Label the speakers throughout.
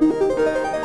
Speaker 1: Música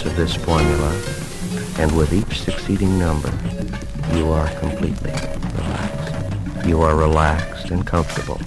Speaker 1: use of this formula, and with each succeeding number, you are completely relaxed. You are relaxed and comfortable.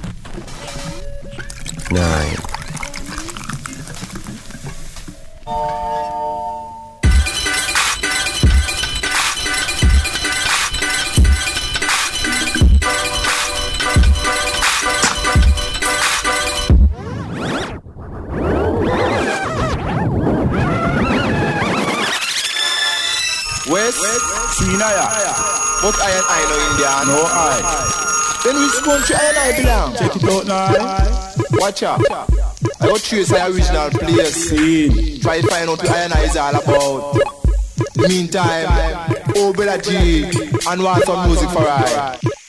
Speaker 2: Watch out. I go trace the original place. Try to find out what I and is all about. Meantime, oh G, and want some music for I.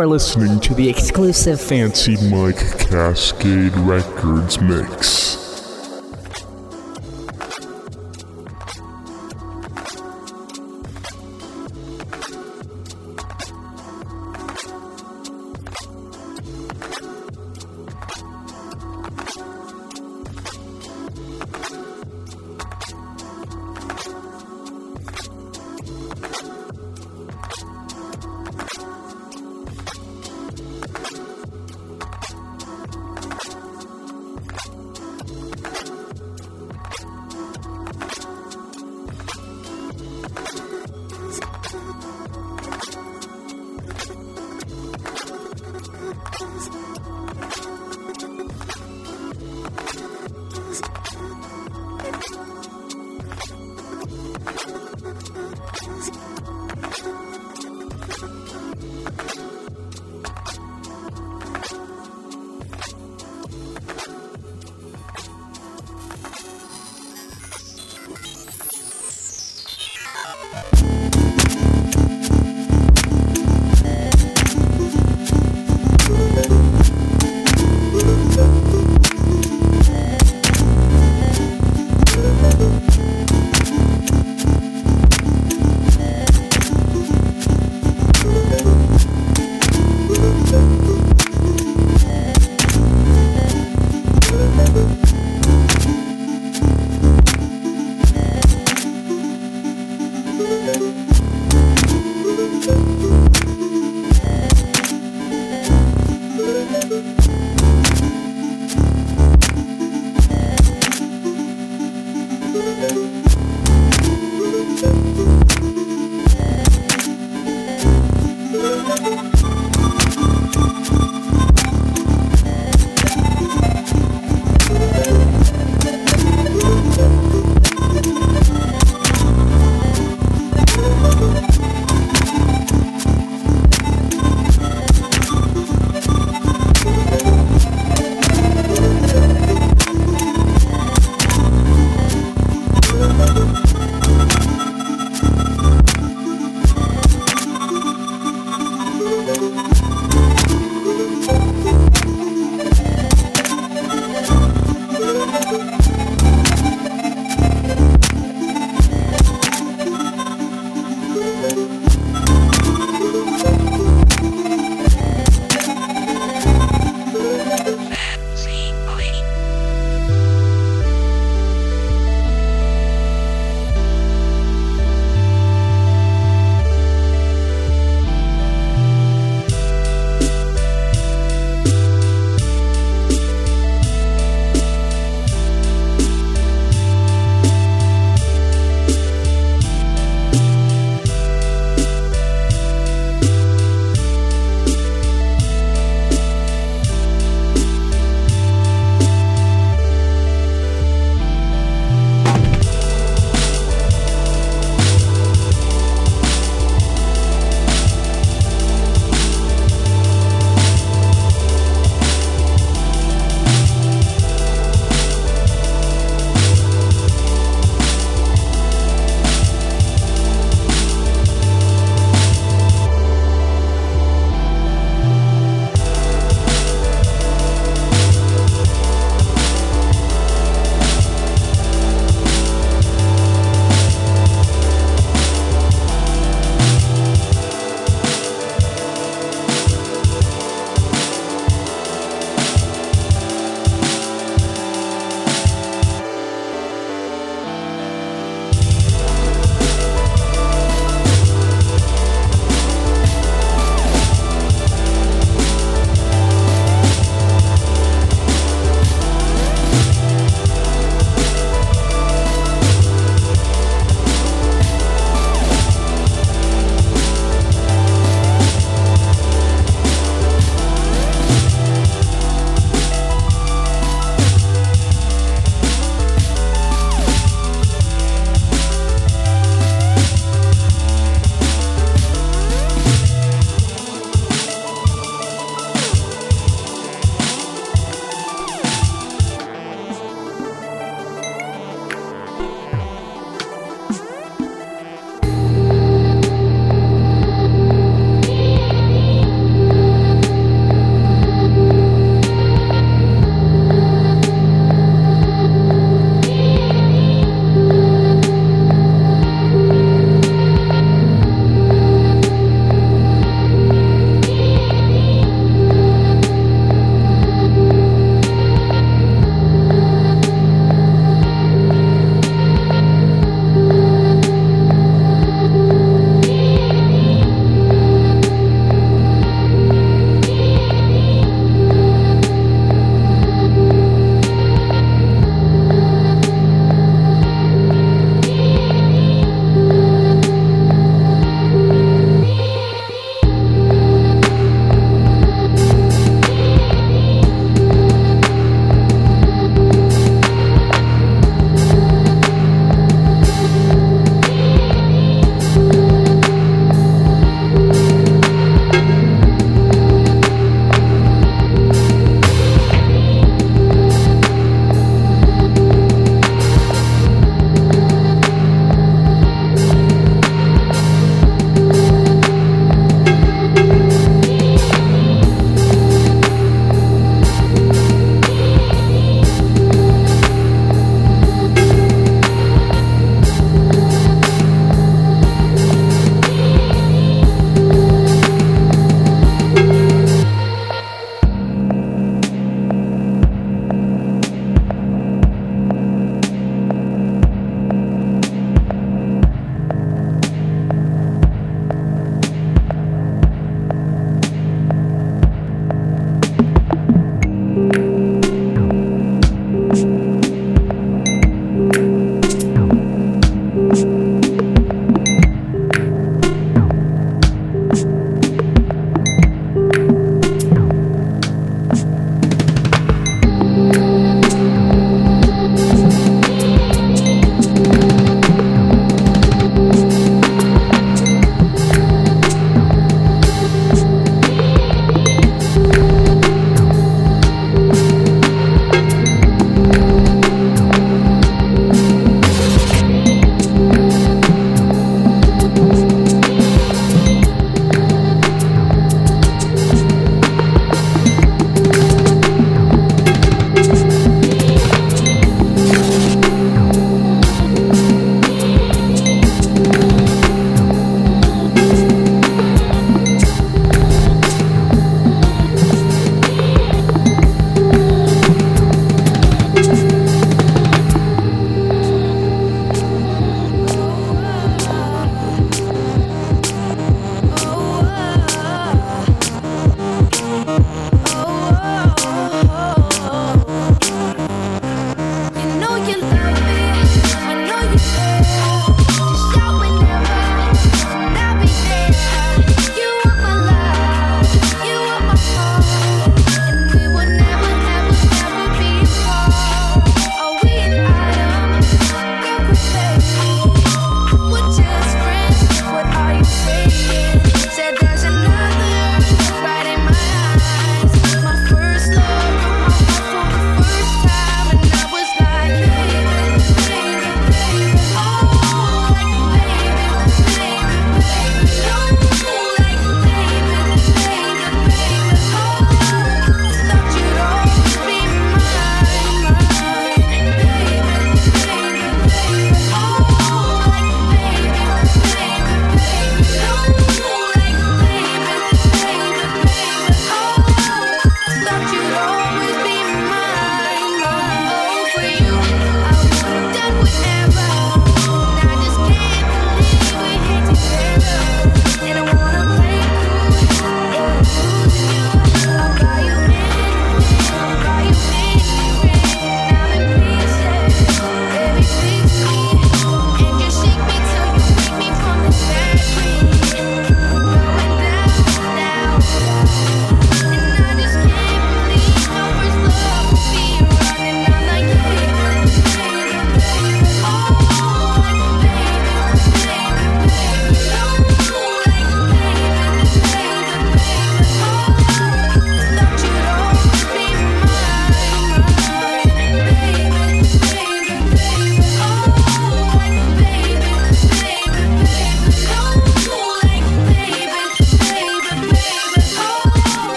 Speaker 3: are listening to the
Speaker 4: Exclusive.
Speaker 3: Fancy Mike Cascade Records mix.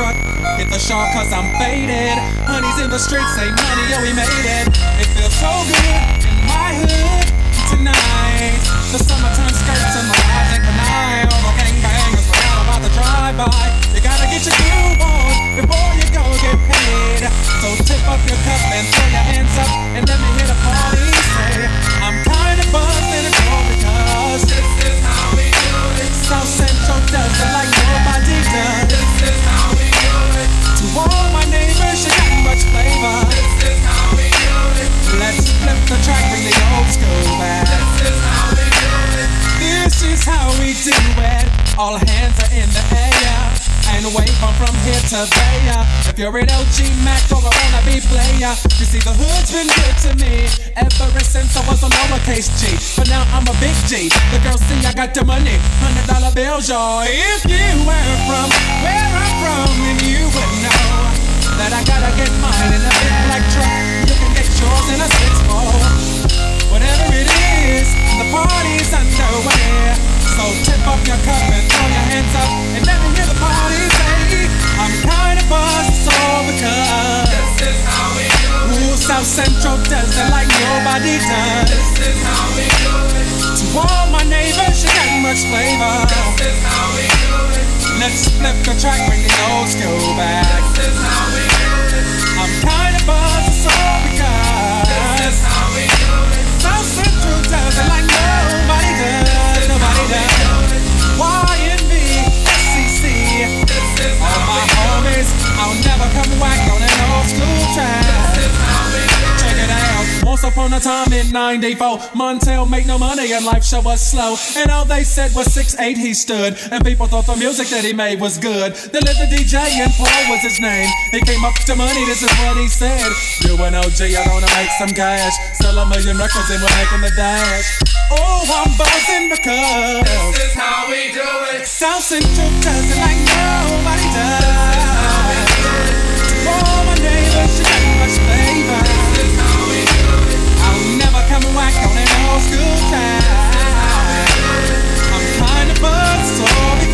Speaker 4: Truck. Hit the shore cause I'm faded. Honey's in the streets, say money, oh, we made it. It feels so good in my hood tonight. The summertime skirts and the vibes ain't benign. All the gangbangers forgot about the drive-by. You gotta get your groove on before you go get paid. So tip up your cup and throw your hands up and let me hear the party say, I'm kinda buzzed and all because
Speaker 5: This is how we do it.
Speaker 4: South Central does it like nobody does.
Speaker 5: This is how.
Speaker 4: To all my neighbors, you got much flavor.
Speaker 5: This is how we do it.
Speaker 4: Let's flip the track, bring the old school back.
Speaker 5: This is how we do it.
Speaker 4: This is how we do it. All hands And wave from here to there. If you're an OG Mac or a wannabe player, you see the hood's been good to me ever since I was a lowercase G. But now I'm a big G. The girls see I got the money, hundred dollar bills, y'all. If you were from where I'm from, then you would know that I gotta get mine in a big black truck. You can get yours in a six four. Whatever it is, the party's underway. So tip up your cup and throw your hands up and let me hear the party say, I'm kinda buzzed, so because
Speaker 5: This is how we do it.
Speaker 4: Ooh, South Central does it like nobody does.
Speaker 5: This is how we do it.
Speaker 4: To all my neighbors, you got much flavor.
Speaker 5: This is how we do it.
Speaker 4: Let's flip the track, bring the old school back.
Speaker 5: This is how we do it.
Speaker 4: I'm kinda buzzed, so because
Speaker 5: This is how we do it.
Speaker 4: South Central does it like nobody come whack on an old school track.
Speaker 5: This is how we do it.
Speaker 4: Check it out. Once upon a time in 94, Montell make no money and life show was slow. And all they said was 6'8 he stood. And people thought the music that he made was good. Lived the DJ and Paul was his name. He came up to money, this is what he said. You and OG are gonna make some cash. Sell a million records and we're making the dash. Oh, I'm buzzing because
Speaker 5: This is how we do it.
Speaker 4: South Central does it like nobody does. School track. I'm kinda buzzed, so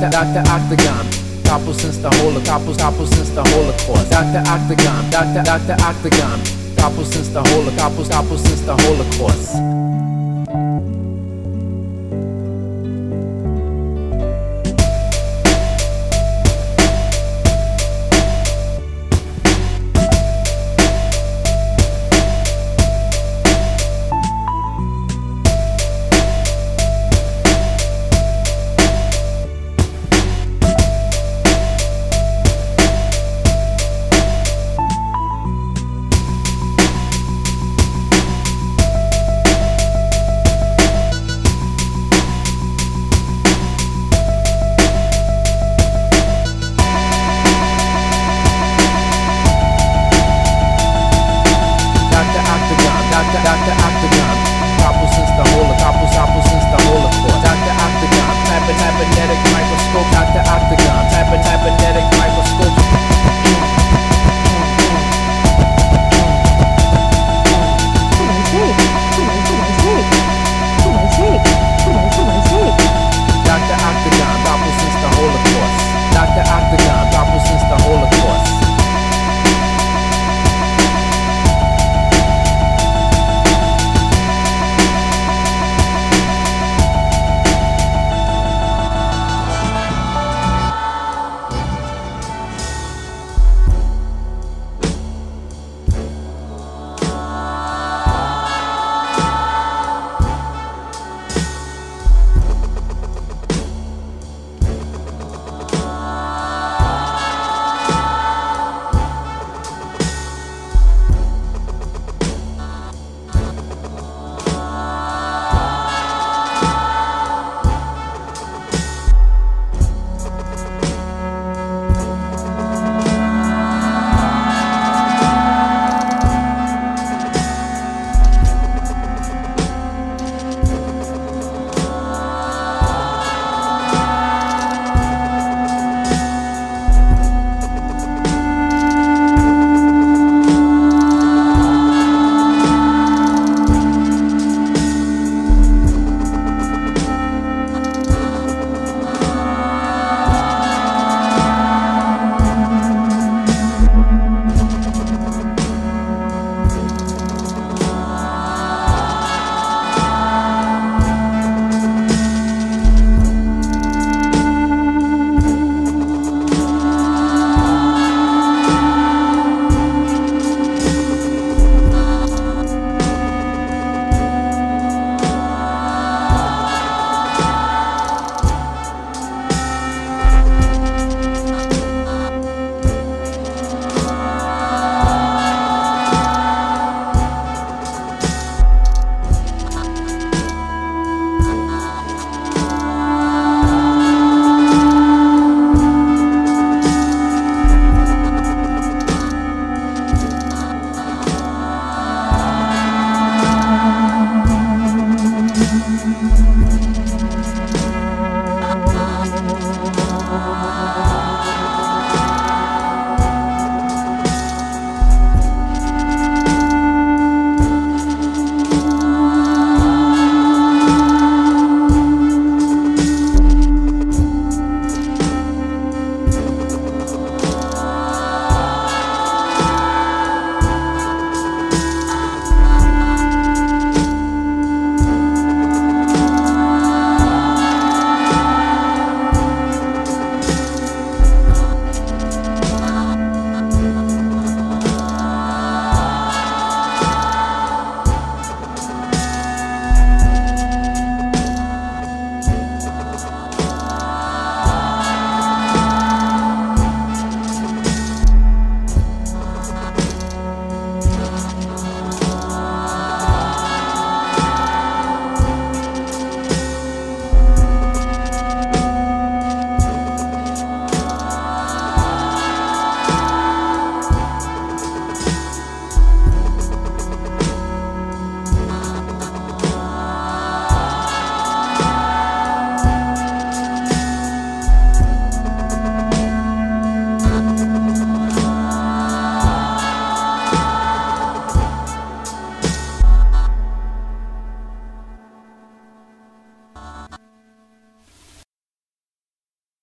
Speaker 6: Dr. Dr. Octagon. Couple since the whole couple couple since the Holocaust. Dr. Octagon, Dr. Dr. Octagon. Couple since the whole couple couple since the Holocaust.